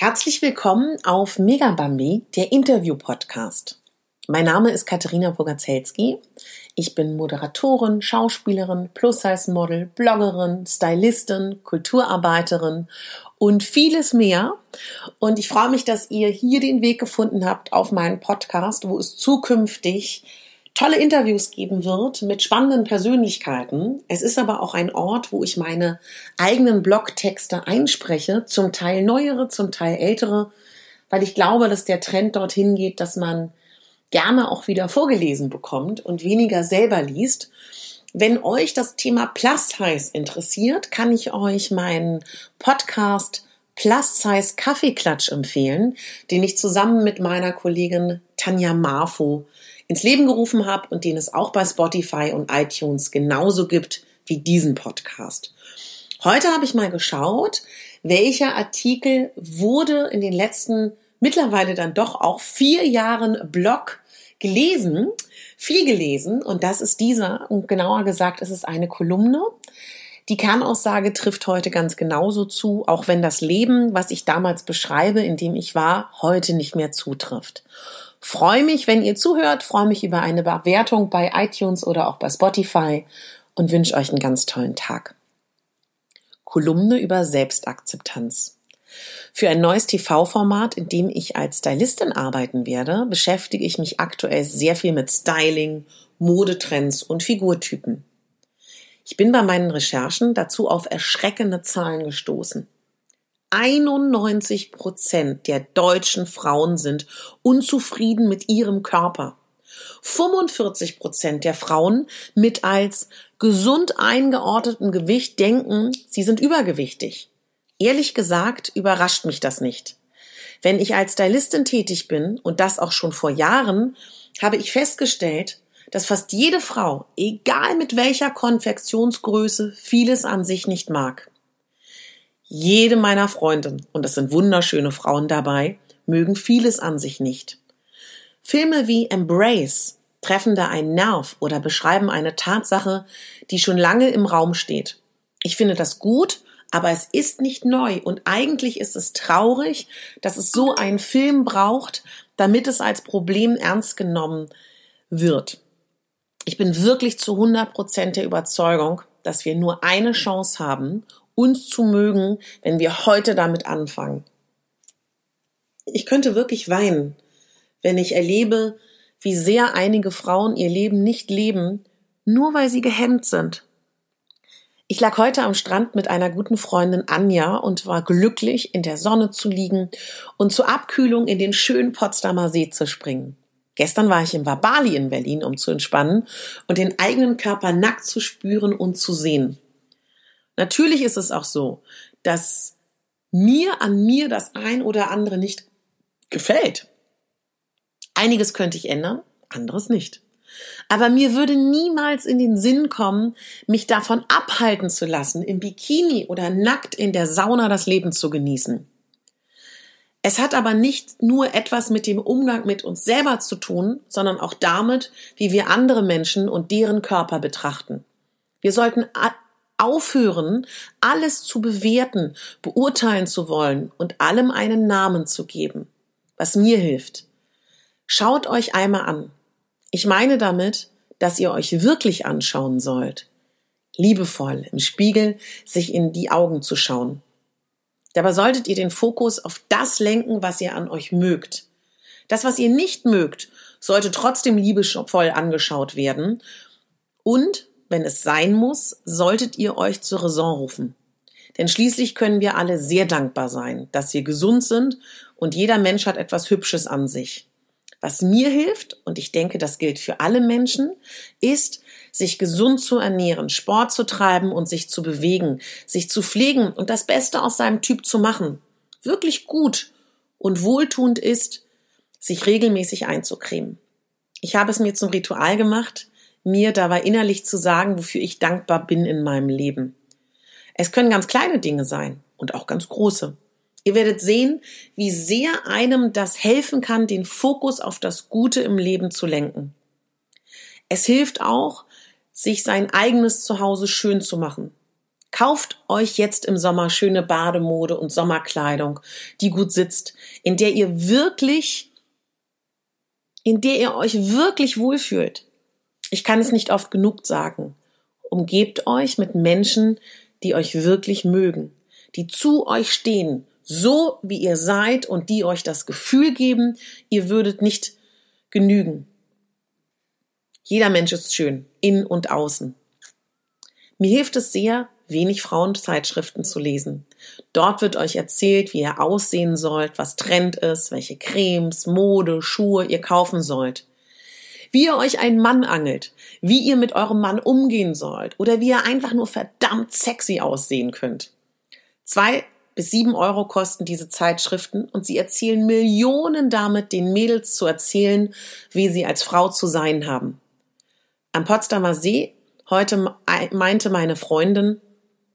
Herzlich willkommen auf Megabambi, der Interview-Podcast. Mein Name ist Katharina Bogazelski. Ich bin Moderatorin, Schauspielerin, Plus-Size-Model, Bloggerin, Stylistin, Kulturarbeiterin und vieles mehr. Und ich freue mich, dass ihr hier den Weg gefunden habt auf meinen Podcast, wo es zukünftig tolle Interviews geben wird mit spannenden Persönlichkeiten. Es ist aber auch ein Ort, wo ich meine eigenen Blogtexte einspreche, zum Teil neuere, zum Teil ältere, weil ich glaube, dass der Trend dorthin geht, dass man gerne auch wieder vorgelesen bekommt und weniger selber liest. Wenn euch das Thema Plus Size interessiert, kann ich euch meinen Podcast Plus Size Kaffeeklatsch empfehlen, den ich zusammen mit meiner Kollegin Tanja Marfo ins Leben gerufen habe und den es auch bei Spotify und iTunes genauso gibt wie diesen Podcast. Heute habe ich mal geschaut, welcher Artikel wurde in den letzten mittlerweile dann doch auch vier Jahren Blog gelesen, viel gelesen und das ist dieser und genauer gesagt ist es eine Kolumne. Die Kernaussage trifft heute ganz genauso zu, auch wenn das Leben, was ich damals beschreibe, in dem ich war, heute nicht mehr zutrifft. Freue mich, wenn ihr zuhört, freue mich über eine Bewertung bei iTunes oder auch bei Spotify und wünsche euch einen ganz tollen Tag. Kolumne über Selbstakzeptanz. Für ein neues TV-Format, in dem ich als Stylistin arbeiten werde, beschäftige ich mich aktuell sehr viel mit Styling, Modetrends und Figurtypen. Ich bin bei meinen Recherchen dazu auf erschreckende Zahlen gestoßen. 91 Prozent der deutschen Frauen sind unzufrieden mit ihrem Körper. 45 Prozent der Frauen mit als gesund eingeordnetem Gewicht denken, sie sind übergewichtig. Ehrlich gesagt überrascht mich das nicht. Wenn ich als Stylistin tätig bin, und das auch schon vor Jahren, habe ich festgestellt, dass fast jede Frau, egal mit welcher Konfektionsgröße, vieles an sich nicht mag. Jede meiner Freundinnen, und es sind wunderschöne Frauen dabei, mögen vieles an sich nicht. Filme wie Embrace treffen da einen Nerv oder beschreiben eine Tatsache, die schon lange im Raum steht. Ich finde das gut, aber es ist nicht neu und eigentlich ist es traurig, dass es so einen Film braucht, damit es als Problem ernst genommen wird. Ich bin wirklich zu 100 Prozent der Überzeugung, dass wir nur eine Chance haben, uns zu mögen, wenn wir heute damit anfangen. Ich könnte wirklich weinen, wenn ich erlebe, wie sehr einige Frauen ihr Leben nicht leben, nur weil sie gehemmt sind. Ich lag heute am Strand mit einer guten Freundin Anja und war glücklich, in der Sonne zu liegen und zur Abkühlung in den schönen Potsdamer See zu springen. Gestern war ich im Wabali in Berlin, um zu entspannen und den eigenen Körper nackt zu spüren und zu sehen. Natürlich ist es auch so, dass mir an mir das ein oder andere nicht gefällt. Einiges könnte ich ändern, anderes nicht. Aber mir würde niemals in den Sinn kommen, mich davon abhalten zu lassen, im Bikini oder nackt in der Sauna das Leben zu genießen. Es hat aber nicht nur etwas mit dem Umgang mit uns selber zu tun, sondern auch damit, wie wir andere Menschen und deren Körper betrachten. Wir sollten aufhören, alles zu bewerten, beurteilen zu wollen und allem einen Namen zu geben, was mir hilft. Schaut euch einmal an. Ich meine damit, dass ihr euch wirklich anschauen sollt. Liebevoll im Spiegel sich in die Augen zu schauen. Dabei solltet ihr den Fokus auf das lenken, was ihr an euch mögt. Das, was ihr nicht mögt, sollte trotzdem liebevoll angeschaut werden und wenn es sein muss, solltet ihr euch zur Raison rufen. Denn schließlich können wir alle sehr dankbar sein, dass wir gesund sind und jeder Mensch hat etwas Hübsches an sich. Was mir hilft, und ich denke, das gilt für alle Menschen, ist, sich gesund zu ernähren, Sport zu treiben und sich zu bewegen, sich zu pflegen und das Beste aus seinem Typ zu machen. Wirklich gut und wohltuend ist, sich regelmäßig einzucremen. Ich habe es mir zum Ritual gemacht, mir dabei innerlich zu sagen, wofür ich dankbar bin in meinem Leben. Es können ganz kleine Dinge sein und auch ganz große. Ihr werdet sehen, wie sehr einem das helfen kann, den Fokus auf das Gute im Leben zu lenken. Es hilft auch, sich sein eigenes Zuhause schön zu machen. Kauft euch jetzt im Sommer schöne Bademode und Sommerkleidung, die gut sitzt, in der ihr wirklich, in der ihr euch wirklich wohlfühlt. Ich kann es nicht oft genug sagen. Umgebt euch mit Menschen, die euch wirklich mögen, die zu euch stehen, so wie ihr seid und die euch das Gefühl geben, ihr würdet nicht genügen. Jeder Mensch ist schön, in und außen. Mir hilft es sehr, wenig Frauenzeitschriften zu lesen. Dort wird euch erzählt, wie ihr aussehen sollt, was Trend ist, welche Cremes, Mode, Schuhe ihr kaufen sollt. Wie ihr euch einen Mann angelt, wie ihr mit eurem Mann umgehen sollt oder wie ihr einfach nur verdammt sexy aussehen könnt. Zwei bis sieben Euro kosten diese Zeitschriften und sie erzählen Millionen damit, den Mädels zu erzählen, wie sie als Frau zu sein haben. Am Potsdamer See heute meinte meine Freundin,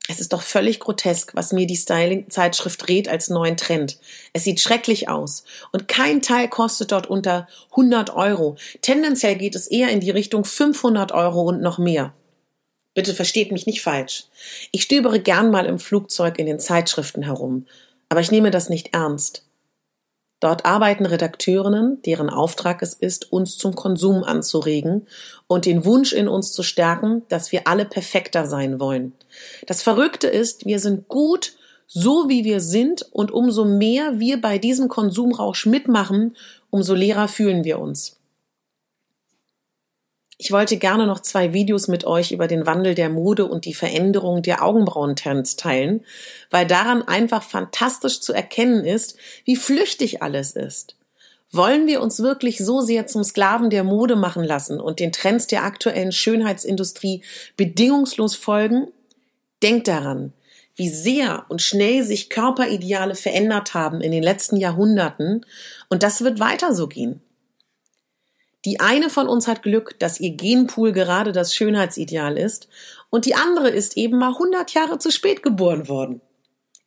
es ist doch völlig grotesk, was mir die Styling-Zeitschrift rät als neuen Trend. Es sieht schrecklich aus. Und kein Teil kostet dort unter 100 Euro. Tendenziell geht es eher in die Richtung 500 Euro und noch mehr. Bitte versteht mich nicht falsch. Ich stöbere gern mal im Flugzeug in den Zeitschriften herum. Aber ich nehme das nicht ernst. Dort arbeiten Redakteurinnen, deren Auftrag es ist, uns zum Konsum anzuregen und den Wunsch in uns zu stärken, dass wir alle perfekter sein wollen. Das Verrückte ist, wir sind gut, so wie wir sind, und umso mehr wir bei diesem Konsumrausch mitmachen, umso leerer fühlen wir uns. Ich wollte gerne noch zwei Videos mit euch über den Wandel der Mode und die Veränderung der Augenbrauentrends teilen, weil daran einfach fantastisch zu erkennen ist, wie flüchtig alles ist. Wollen wir uns wirklich so sehr zum Sklaven der Mode machen lassen und den Trends der aktuellen Schönheitsindustrie bedingungslos folgen? Denkt daran, wie sehr und schnell sich Körperideale verändert haben in den letzten Jahrhunderten und das wird weiter so gehen. Die eine von uns hat Glück, dass ihr Genpool gerade das Schönheitsideal ist und die andere ist eben mal 100 Jahre zu spät geboren worden.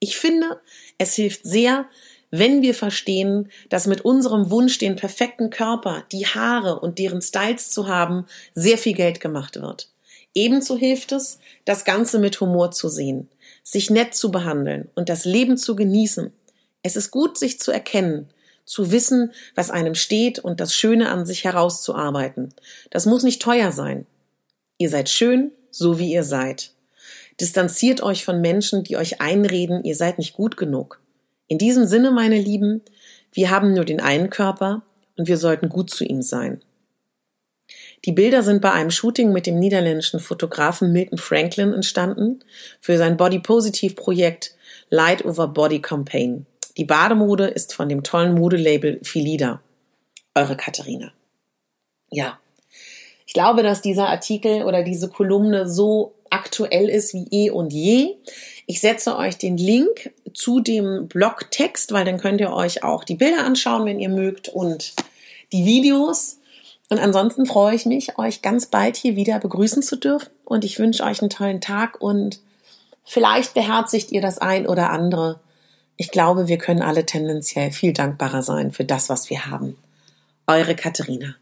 Ich finde, es hilft sehr, wenn wir verstehen, dass mit unserem Wunsch, den perfekten Körper, die Haare und deren Styles zu haben, sehr viel Geld gemacht wird. Ebenso hilft es, das Ganze mit Humor zu sehen, sich nett zu behandeln und das Leben zu genießen. Es ist gut, sich zu erkennen zu wissen, was einem steht und das Schöne an sich herauszuarbeiten. Das muss nicht teuer sein. Ihr seid schön, so wie ihr seid. Distanziert euch von Menschen, die euch einreden, ihr seid nicht gut genug. In diesem Sinne, meine Lieben, wir haben nur den einen Körper und wir sollten gut zu ihm sein. Die Bilder sind bei einem Shooting mit dem niederländischen Fotografen Milton Franklin entstanden für sein Body Positive Projekt Light Over Body Campaign. Die Bademode ist von dem tollen Modelabel Filida. Eure Katharina. Ja. Ich glaube, dass dieser Artikel oder diese Kolumne so aktuell ist wie eh und je. Ich setze euch den Link zu dem Blogtext, weil dann könnt ihr euch auch die Bilder anschauen, wenn ihr mögt und die Videos. Und ansonsten freue ich mich, euch ganz bald hier wieder begrüßen zu dürfen. Und ich wünsche euch einen tollen Tag und vielleicht beherzigt ihr das ein oder andere ich glaube, wir können alle tendenziell viel dankbarer sein für das, was wir haben. Eure Katharina.